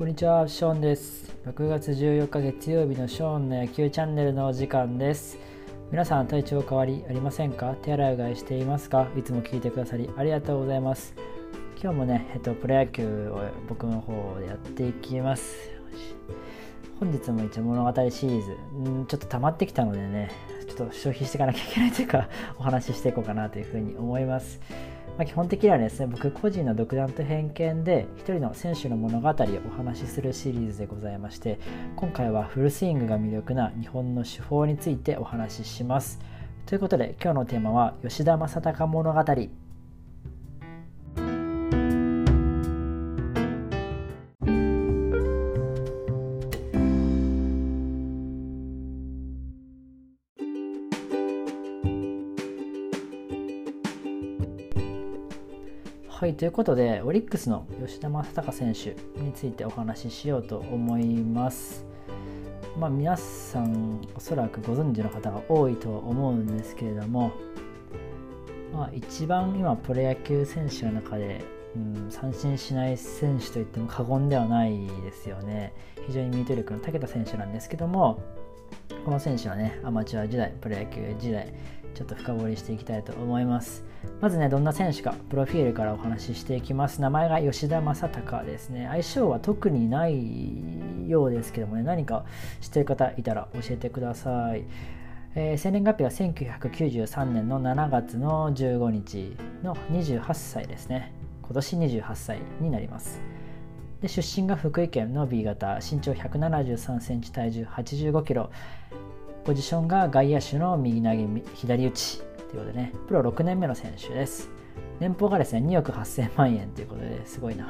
こんにちは、ショーンです。6月14日月曜日のショーンの野球チャンネルのお時間です。皆さん体調変わりありませんか？手洗いうがいしていますか？いつも聞いてくださりありがとうございます。今日もね、えっと、プロ野球を僕の方でやっていきます。本日も一応物語シリーズ、んちょっと溜まってきたのでね、ちょっと消費していかなきゃいけないというか、お話ししていこうかなというふうに思います。まあ、基本的にはですね僕個人の独断と偏見で一人の選手の物語をお話しするシリーズでございまして今回はフルスイングが魅力な日本の手法についてお話しします。ということで今日のテーマは吉田正尚物語。ということで、オリックスの吉田正尚選手についてお話ししようと思います。まあ、皆さん、おそらくご存知の方が多いとは思うんですけれども、まあ、一番今、プロ野球選手の中で、うん、三振しない選手といっても過言ではないですよね。非常にミート力の長けた選手なんですけども、この選手はね、アマチュア時代、プロ野球時代、ちょっと深掘りしていきたいと思います。まずね、どんな選手か、プロフィールからお話ししていきます。名前が吉田正尚ですね。相性は特にないようですけどもね、何か知ってる方いたら教えてください。えー、生年月日は1993年の7月の15日の28歳ですね。今年28歳になります。で出身が福井県の B 型、身長173センチ、体重85キロ。ポジションが外野手の右投げ、左打ち。ということでね、プロ6年目の選手です。年俸がですね、2億8000万円ということですごいな。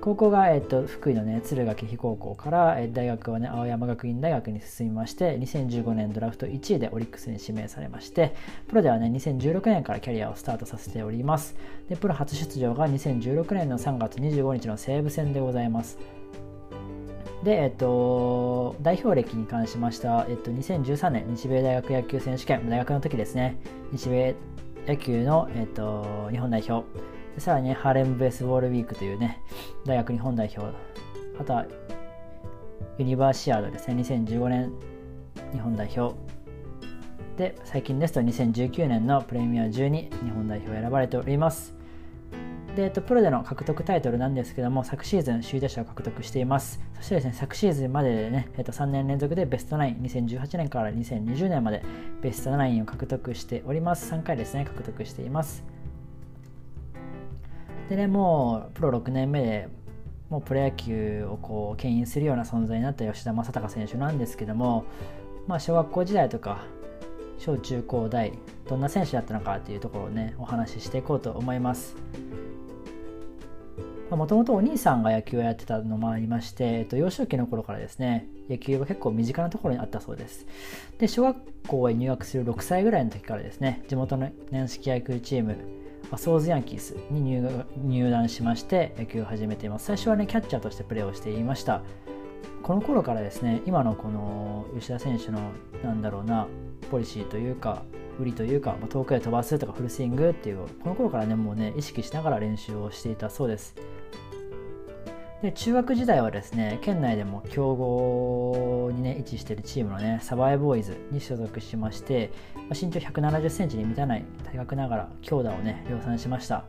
高校が、えっと、福井のね、敦賀気比高校から、え大学はね、青山学院大学に進みまして、2015年ドラフト1位でオリックスに指名されまして、プロではね、2016年からキャリアをスタートさせております。で、プロ初出場が2016年の3月25日の西武戦でございます。で、えっと、代表歴に関しましては、えっと、2013年日米大学野球選手権、大学の時ですね、日米野球の、えっと、日本代表、さらに、ハーレムベースボールウィークというね、大学日本代表、あとはユニバーシアードですね、2015年日本代表、で、最近ですと2019年のプレミア12日本代表選ばれております。で、えっと、プロでの獲得タイトルなんですけども、昨シーズン首位打者を獲得しています。そしてですね、昨シーズンまででね、えっと、3年連続でベストナイン、2018年から2020年までベストナインを獲得しております。3回ですね、獲得しています。でね、もうプロ6年目で、もうプロ野球をこう牽引するような存在になった吉田正尚選手なんですけども、まあ、小学校時代とか、小中高大、どんな選手だったのかというところをね、お話ししていこうと思います。もともとお兄さんが野球をやってたのもありまして、えっと、幼少期の頃からですね、野球は結構身近なところにあったそうです。で、小学校へ入学する6歳ぐらいの時からですね、地元の軟式野球チーム、ソーズヤンキースに入入団しまして野球を始めています。最初はね、キャッチャーとしてプレーをしていました。この頃からですね、今のこの吉田選手の、なんだろうな、ポリシーというか、売りというか、まあ、遠くへ飛ばすとかフルスイングっていう、この頃からね、もうね、意識しながら練習をしていたそうです。で中学時代はですね県内でも強豪にね位置してるチームのねサバイボーイズに所属しまして、まあ、身長1 7 0センチに満たない体格ながら強打をね量産しました。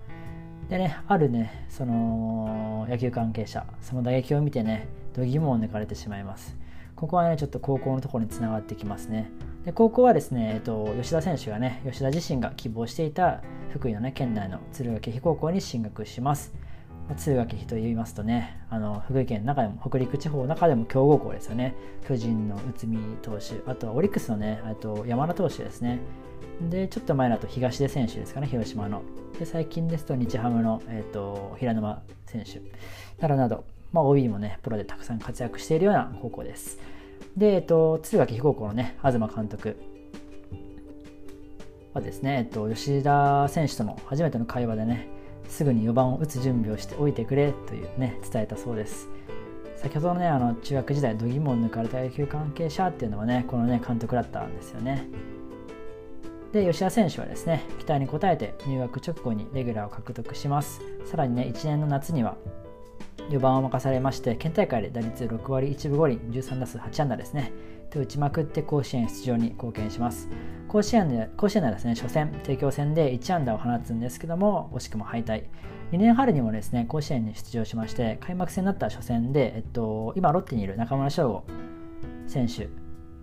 でねあるねその野球関係者その打撃を見てね度肝を抜かれてしまいます。ここはねちょっと高校のところにつながってきますね。で高校はですね、えっと、吉田選手がね吉田自身が希望していた福井のね県内の敦賀気比高校に進学します。敦賀気比と言いますとねあの福井県の中でも北陸地方の中でも強豪校ですよね。巨人の内海投手あとはオリックスのねあと山田投手ですね。でちょっと前だと東出選手ですかね広島の。で最近ですと日ハムの、えーと、平沼選手。などなど、まあ、OB もねプロでたくさん活躍しているような高校です。で、えっ、と、敦賀気比高校のね東監督はですね、えっ、と、吉田選手との初めての会話でねすぐに4番を打つ準備をしておいてくれというね伝えたそうです。先ほどのねあの中学時代度肝を抜かれた野球関係者っていうのはねこのね監督だったんですよね。で吉田選手はですね期待に応えて入学直後にレギュラーを獲得します。さらにね1年の夏には4番を任されまして県大会で打率6割1分5厘13打数8安打ですね。と打ちまくって甲子園出場に貢献します。甲子園で甲子園ではですね初戦帝京戦で1安打を放つんですけども惜しくも敗退。2年春にもですね甲子園に出場しまして開幕戦になった初戦で、えっと、今ロッテにいる中村翔吾選手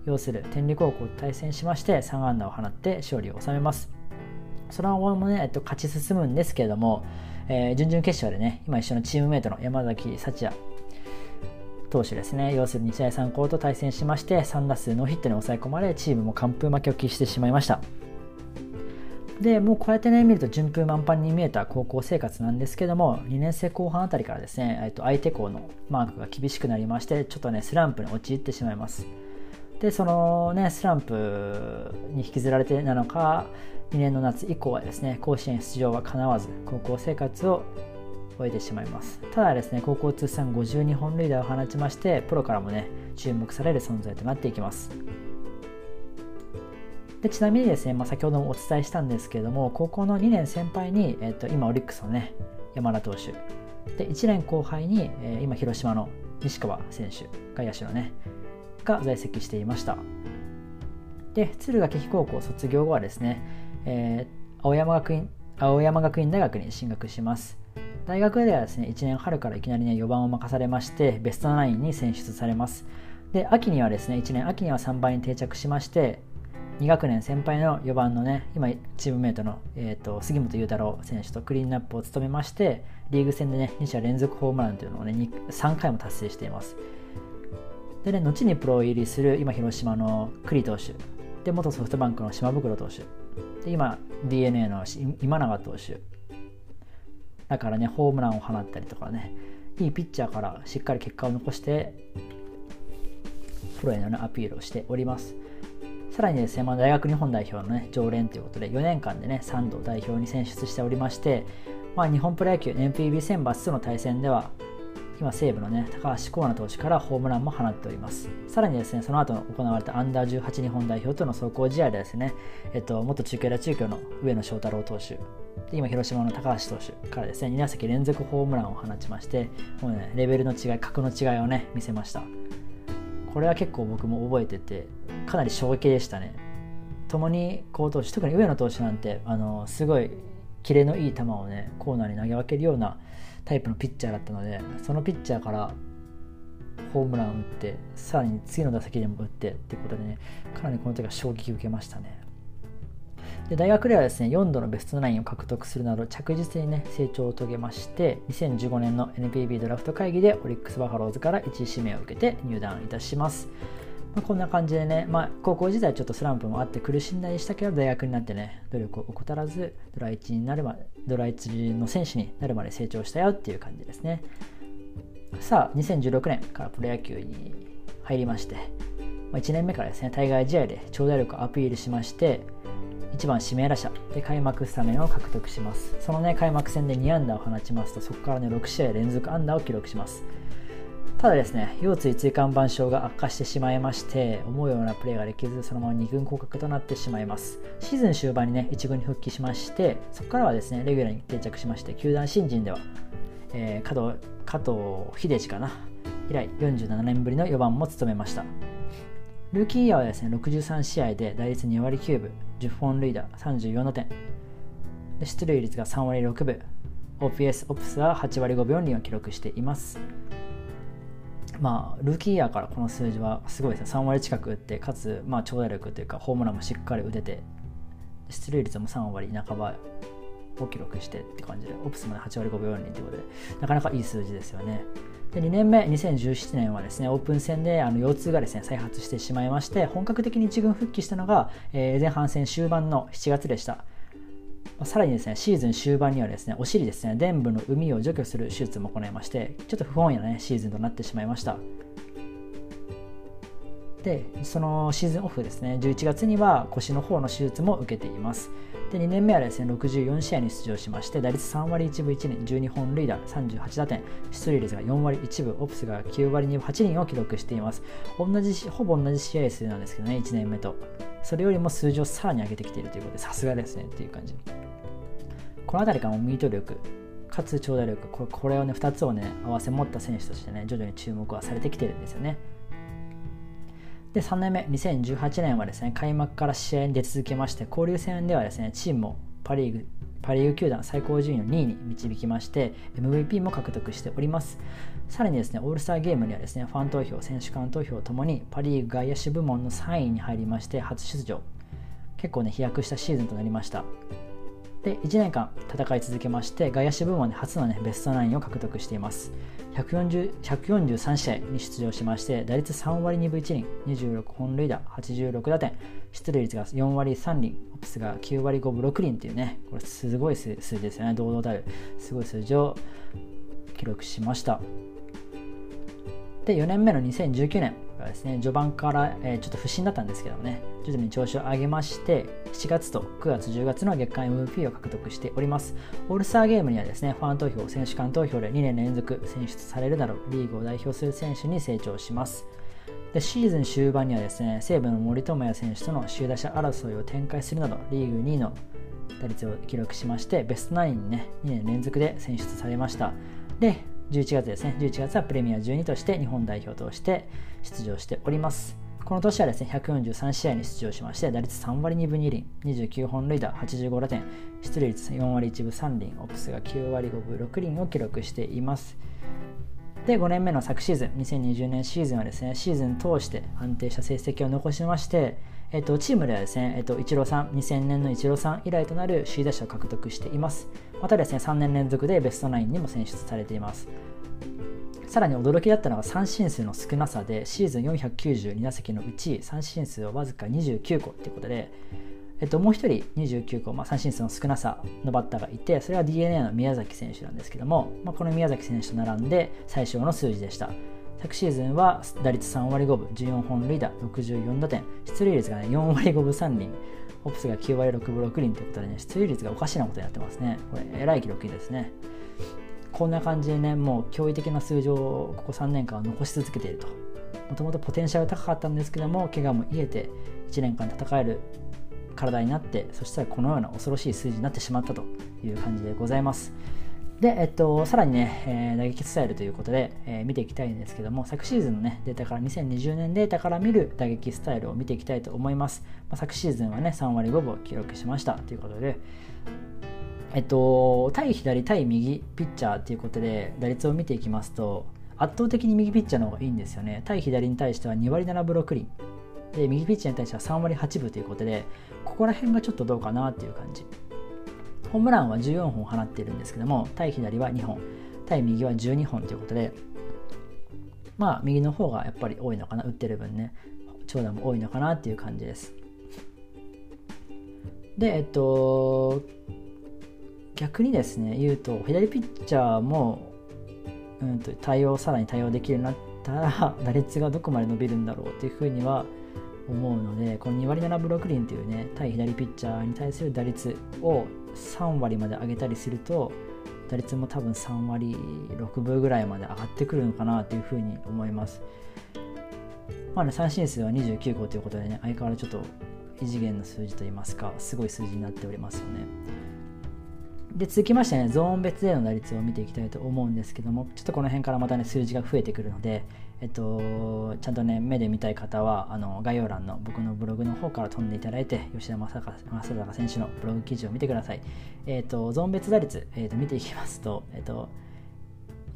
要する天理高校と対戦しまして3安打を放って勝利を収めます。その後もね、えっと、勝ち進むんですけれども、えー、準々決勝でね今一緒のチームメイトの山崎幸也投手ですね。要するに日大三高と対戦しまして3打数ノーヒットに抑え込まれチームも完封負けを喫してしまいました。でもうこうやってね見ると順風満帆に見えた高校生活なんですけども2年生後半あたりからですね、えっと、相手校のマークが厳しくなりましてちょっとねスランプに陥ってしまいます。でそのねスランプに引きずられてなのか2年の夏以降はですね甲子園出場はかなわず高校生活を終えてしまいます。ただですね高校通算52本塁打を放ちましてプロからもね注目される存在となっていきます。でちなみにですね、まあ、先ほどもお伝えしたんですけれども高校の2年先輩に、えー、と今オリックスのね山田投手。で1年後輩に、えー、今広島の西川選手外野手のねが在籍していました。で敦賀気比高校卒業後はですね、えー、青山学院青山学院大学に進学します。大学ではですね1年春からいきなりね4番を任されましてベストナインに選出されます。で秋にはですね1年秋には3番に定着しまして2学年先輩の4番のね今チームメートの、えーと、杉本裕太郎選手とクリーンナップを務めましてリーグ戦でね2者連続ホームランというのをね3回も達成しています。でね後にプロ入りする今広島の栗投手。で元ソフトバンクの島袋投手。で今 d n a の今永投手。だからねホームランを放ったりとかね。いいピッチャーからしっかり結果を残してプロへの、ね、アピールをしております。さらにですね、まあ、大学日本代表の、ね、常連ということで、4年間でね、3度代表に選出しておりまして、まあ、日本プロ野球 NPB 選抜との対戦では、今、西武のね、高橋光成投手からホームランも放っております。さらにですね、その後行われたアンダー18日本代表との走行試合でですね、えっと、元中継ラ中京の上野翔太郎投手、今、広島の高橋投手からですね、2打席連続ホームランを放ちまして、もうね、レベルの違い、格の違いをね、見せました。これは結構僕も覚えててかなり衝撃でしたね共に好投手特に上野投手なんてあのすごいキレのいい球をねコーナーに投げ分けるようなタイプのピッチャーだったのでそのピッチャーからホームラン打ってさらに次の打席でも打ってっていうことでねかなりこの時は衝撃を受けましたね。で大学ではですね4度のベストナインを獲得するなど着実にね成長を遂げまして2015年の NPB ドラフト会議でオリックス・バファローズから1位指名を受けて入団いたします、まあ、こんな感じでね、まあ、高校時代ちょっとスランプもあって苦しんだりしたけど大学になってね努力を怠らずドラ1になるまでドラ1の選手になるまで成長したよっていう感じですね。さあ2016年からプロ野球に入りましてま1年目からですね対外試合で長打力をアピールしまして1番指名打者で開幕スタメンを獲得します。そのね開幕戦で2安打を放ちますとそこからね6試合連続安打を記録します。ただですね腰椎椎間板症が悪化してしまいまして思うようなプレーができずそのまま2軍降格となってしまいます。シーズン終盤にね1軍に復帰しましてそこからはですねレギュラーに定着しまして球団新人では、えー、加藤加藤秀治かな。以来47年ぶりの4番も務めました。ルーキーイヤーはですね63試合で打率2割9分10本塁打34の点。で出塁率が3割6分。OPS オプスは8割5分4厘を記録しています。まあルーキーイヤーからこの数字はすごいですね。3割近く打ってかつまあ長打力というかホームランもしっかり打てて出塁率も3割半ばを記録してって感じでオプスまで8割5分4厘ということでなかなかいい数字ですよね。で2年目2017年はですねオープン戦であの腰痛がですね再発してしまいまして本格的に1軍復帰したのが、えー、前半戦終盤の7月でした。さらにですねシーズン終盤にはですねお尻ですね臀部の膿を除去する手術も行いましてちょっと不本意なねシーズンとなってしまいました。でそのシーズンオフですね11月には腰の方の手術も受けています。で2年目はですね64試合に出場しまして打率3割1分1厘12本塁打38打点出塁率が4割1分オプスが9割2分8厘を記録しています。同じほぼ同じ試合数なんですけどね1年目と。それよりも数字をさらに上げてきているということでさすがですねっていう感じ。この辺りからもミート力かつ長打力これこれをね2つをね合わせ持った選手としてね徐々に注目はされてきてるんですよね。で3年目2018年はですね開幕から試合に出続けまして交流戦ではですねチームをパ・リーグパ・リーグ球団最高順位の2位に導きまして MVP も獲得しております。さらにですねオールスターゲームにはですねファン投票選手間投票ともにパ・リーグ外野手部門の3位に入りまして初出場。結構ね飛躍したシーズンとなりました。で1年間戦い続けまして外野手部門で初の、ね、ベストナインを獲得しています。143試合に出場しまして打率3割2分1厘26本塁打86打点出塁率が4割3厘オプスが9割5分6厘っていうねこれすごい数字ですよね。堂々たるすごい数字を記録しました。で4年目の2019年がですね序盤から、えー、ちょっと不振だったんですけどもね徐々に調子を上げまして7月と9月10月の月間 MVP を獲得しております。オールスターゲームにはですねファン投票選手間投票で2年連続選出されるなどリーグを代表する選手に成長します。でシーズン終盤にはですね西武の森友哉選手との首位打者争いを展開するなどリーグ2位の打率を記録しましてベストナインにね2年連続で選出されました。で11月ですね。11月はプレミア12として日本代表として出場しております。この年はですね143試合に出場しまして打率3割2分2厘29本塁打85打点出塁率4割1分3厘オプスが9割5分6厘を記録しています。で5年目の昨シーズン2020年シーズンはですねシーズン通して安定した成績を残しましてえっと、チームではですね、えっと、イチローさん、2000年のイチローさん以来となる首位打者を獲得しています。またですね、3年連続でベストナインにも選出されています。さらに驚きだったのが三振数の少なさで、シーズン492打席のうち、三振数はわずか29個ということで、えっと、もう1人29個、まあ、三振数の少なさのバッターがいて、それは d n a の宮崎選手なんですけども、まあ、この宮崎選手と並んで最小の数字でした。昨シーズンは打率3割5分、14本塁打、64打点、出塁率が、ね、4割5分3厘、オプスが9割6分6厘ということでね、出塁率がおかしなことになってますね。これ、えらい記録ですね。こんな感じでね、もう驚異的な数字をここ3年間は残し続けていると。もともとポテンシャル高かったんですけども、怪我も癒えて1年間戦える体になって、そしたらこのような恐ろしい数字になってしまったという感じでございます。で、えっと、さらにね、えー、打撃スタイルということで、えー、見ていきたいんですけども、昨シーズンのね、データから、2020年データから見る打撃スタイルを見ていきたいと思います。まあ、昨シーズンはね、3割5分を記録しましたということで、えっと、対左、対右ピッチャーということで、打率を見ていきますと、圧倒的に右ピッチャーの方がいいんですよね。対左に対しては2割7分6厘。で、右ピッチャーに対しては3割8分ということで、ここら辺がちょっとどうかなっていう感じ。ホームランは14本放っているんですけども、対左は2本、対右は12本ということで、まあ、右の方がやっぱり多いのかな、打ってる分ね、長打も多いのかなっていう感じです。で、えっと、逆にですね、言うと、左ピッチャーも、うんと、対応、さらに対応できるようになったら、打率がどこまで伸びるんだろうっていうふうには思うので、この2割7ブロックリンというね、対左ピッチャーに対する打率を3割まで上げたりすると打率も多分3割6分ぐらいまで上がってくるのかなというふうに思います。まあね、三振数は29個ということでね、相変わらずちょっと異次元の数字といいますか、すごい数字になっておりますよね。で、続きましてね、ゾーン別での打率を見ていきたいと思うんですけども、ちょっとこの辺からまたね、数字が増えてくるので、えっと、ちゃんとね、目で見たい方は、あの概要欄の僕のブログの方から飛んでいただいて、吉田正尚選手のブログ記事を見てください。えっと、ゾーン別打率、えっと、見ていきますと、えっと、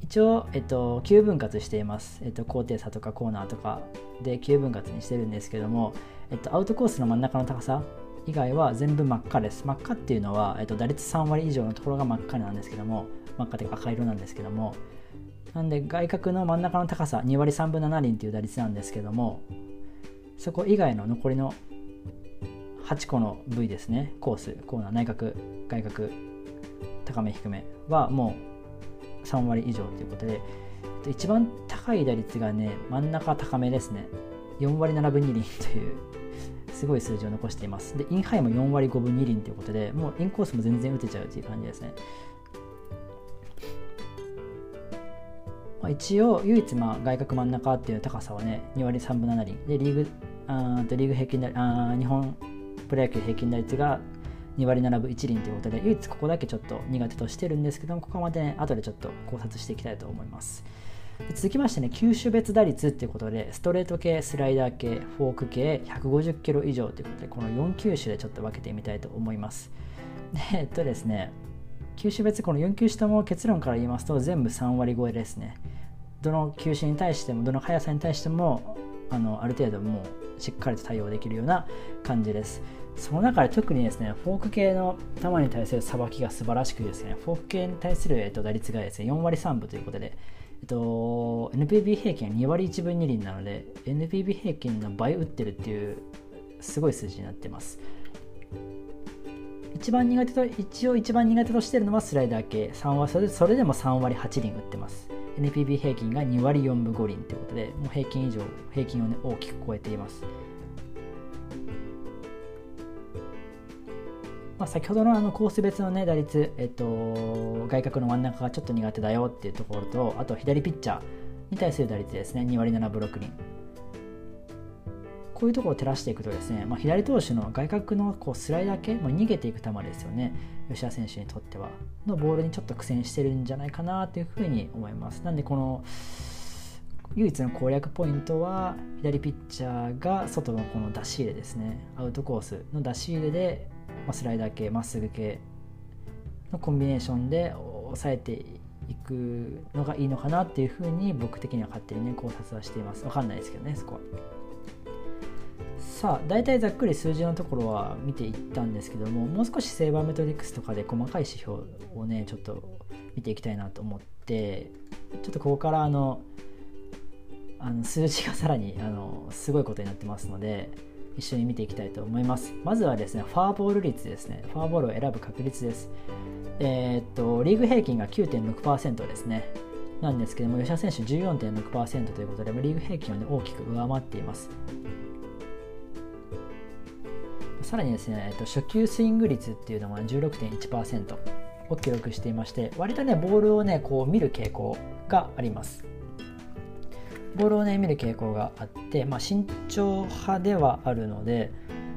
一応、えっと、9分割しています。えっと、高低差とかコーナーとかで9分割にしてるんですけども、えっと、アウトコースの真ん中の高さ以外は全部真っ赤です。真っ赤っていうのは、えっと、打率3割以上のところが真っ赤なんですけども、真っ赤というか赤色なんですけども、なんで外角の真ん中の高さ2割3分7厘っていう打率なんですけどもそこ以外の残りの8個の部位ですね。コースコーナー内角外角高め低めはもう3割以上ということで。一番高い打率がね真ん中高めですね。4割7分2厘というすごい数字を残しています。でインハイも4割5分2厘ということでもうインコースも全然打てちゃうという感じですね。まあ、一応唯一まあ外角真ん中っていう高さはね2割3分7厘。でリーグあとリーグ平均あ日本プロ野球平均打率が2割7分1厘ということで唯一ここだけちょっと苦手としてるんですけどもここまでね後でちょっと考察していきたいと思います。続きましてね球種別打率っていうことでストレート系スライダー系フォーク系150キロ以上ということでこの4球種でちょっと分けてみたいと思います。でえっとですね球種別この4球種とも結論から言いますと全部3割超えですね。どの球種に対してもどの速さに対してもあのある程度もうしっかりと対応できるような感じです。その中で特にですねフォーク系の球に対するさばきが素晴らしくですねフォーク系に対する、えっと、打率がですね4割3分ということでと、NPB 平均は2割1分2厘なので NPB 平均の倍打ってるっていうすごい数字になってます。一番苦手と一応一番苦手としてるのはスライダー系。3割それそれでも3割8厘打ってます。NPB 平均が2割4分5厘ということでもう平均以上平均を、ね、大きく超えています。まあ、先ほどのあのコース別の、ね、打率、えっと、外角の真ん中がちょっと苦手だよっていうところとあと左ピッチャーに対する打率ですね。2割7分6厘。こういうところを照らしていくとですね、まあ、左投手の外角のこうスライダー系、まあ、逃げていく球ですよね。吉田選手にとっては。のボールにちょっと苦戦してるんじゃないかなというふうに思います。なんでこの唯一の攻略ポイントは左ピッチャーが外のこの出し入れですね。アウトコースの出し入れでま、スライダー系まっすぐ系のコンビネーションで抑えていくのがいいのかなっていうふうに僕的には勝手にね考察はしています。分かんないですけどねそこは。さあ大体ざっくり数字のところは見ていったんですけどももう少しセーバーメトリックスとかで細かい指標をねちょっと見ていきたいなと思ってちょっとここからあのあの数字がさらにあのすごいことになってますので一緒に見ていきたいと思います。まずはですねファーボール率ですね。ファーボールを選ぶ確率です。えー、っとリーグ平均が9.6%ですね。なんですけども吉田選手14.6%ということでリーグ平均を、ね、大きく上回っています。さらにですね、えっと、初球スイング率っていうのは16.1%を記録していまして割とねボールをねこう見る傾向があります。ボールをね見る傾向があって、まあ、慎重派ではあるので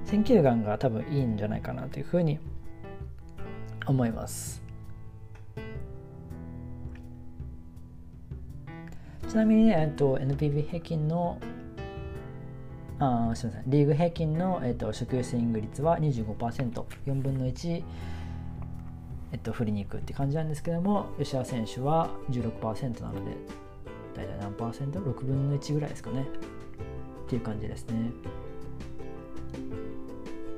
選球眼が多分いいんじゃないかなというふうに思います。ちなみにね、えっと、NPB 平均のあすみませんリーグ平均の、えっと、初球スイング率は 25%4 分の1えっと、振りに行くって感じなんですけども吉田選手は16%なので大体何パーセント ?6 分の1ぐらいですかね。っていう感じですね。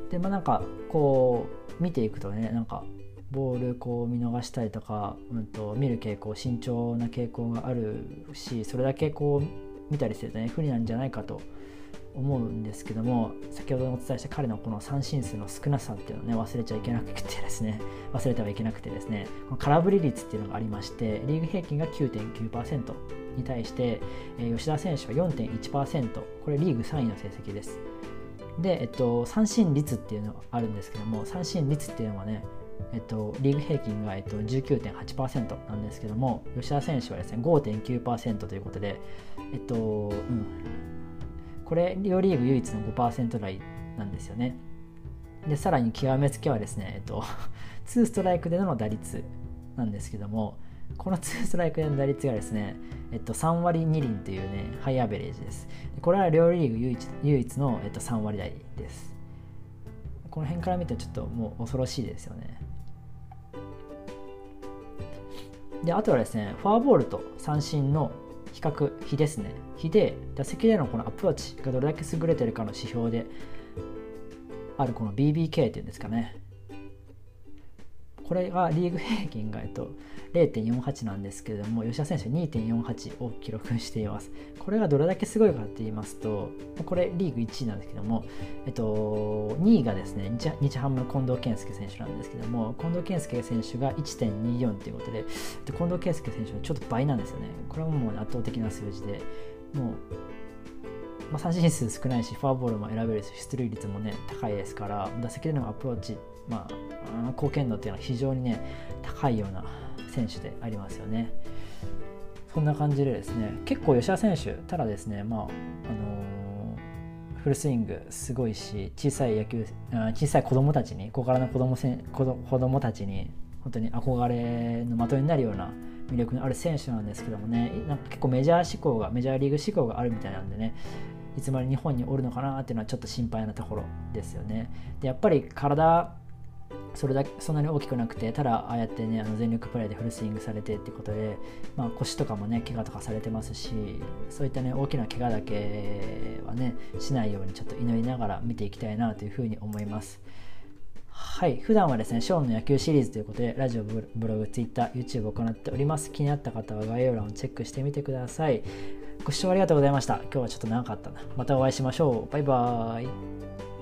でまあなんかこう見ていくとねなんかボールこう見逃したりとか、うんと、見る傾向慎重な傾向があるしそれだけこう見たりするとね不利なんじゃないかと思うんですけども先ほどお伝えした彼のこの三振数の少なさっていうのをね忘れちゃいけなくてですね忘れてはいけなくてですねこの空振り率っていうのがありましてリーグ平均が9.9%に対して、えー、吉田選手は4.1%これリーグ3位の成績です。で、えっと、三振率っていうのがあるんですけども三振率っていうのはねえっと、リーグ平均が、えっと、19.8%なんですけども吉田選手はですね5.9%ということで、えっとうん、これ両リーグ唯一の5%台なんですよね。でさらに極めつけはですね、えっと、2ストライクでの打率なんですけどもこの2ストライクでの打率がですね、えっと、3割2厘というねハイアベレージです。これは両リーグ唯一唯一の、えっと、3割台です。この辺から見てちょっともう恐ろしいですよね。であとはですねフォアボールと三振の比較比ですね。比で打席でのこのアプローチがどれだけ優れてるかの指標であるこの BBK っていうんですかね。これがリーグ平均が、えっと、0.48なんですけれども吉田選手2.48を記録しています。これがどれだけすごいかって言いますとこれリーグ1位なんですけども、えっと、2位がですね日ハム近藤健介選手なんですけども近藤健介選手が1.24ということで近藤健介選手はちょっと倍なんですよね。これはもう圧倒的な数字でもうまあ、三振数少ないしフォアボールも選べるし出塁率もね高いですから打席でのアプローチ、まあ、貢献度っていうのは非常にね高いような選手でありますよね。そんな感じでですね結構吉田選手ただですねまああの、フルスイングすごいし小さい野球小さい子供たちに小柄な子供せ子供たちに本当に憧れの的になるような魅力のある選手なんですけどもねなんか結構メジャー志向がメジャーリーグ志向があるみたいなんでねいつまで日本におるのかなっていうのはちょっと心配なところですよねでやっぱり体それだけそんなに大きくなくてただああやってねあの全力プレーでフルスイングされてってことで、まあ、腰とかもね怪我とかされてますしそういったね大きな怪我だけはねしないようにちょっと祈りながら見ていきたいなというふうに思います。はい。普段はですねショーンの野球シリーズということでラジオブログ Twitter YouTube を行っております。気になった方は概要欄をチェックしてみてください。ご視聴ありがとうございました。今日はちょっと長かったな。またお会いしましょう。バイバーイ。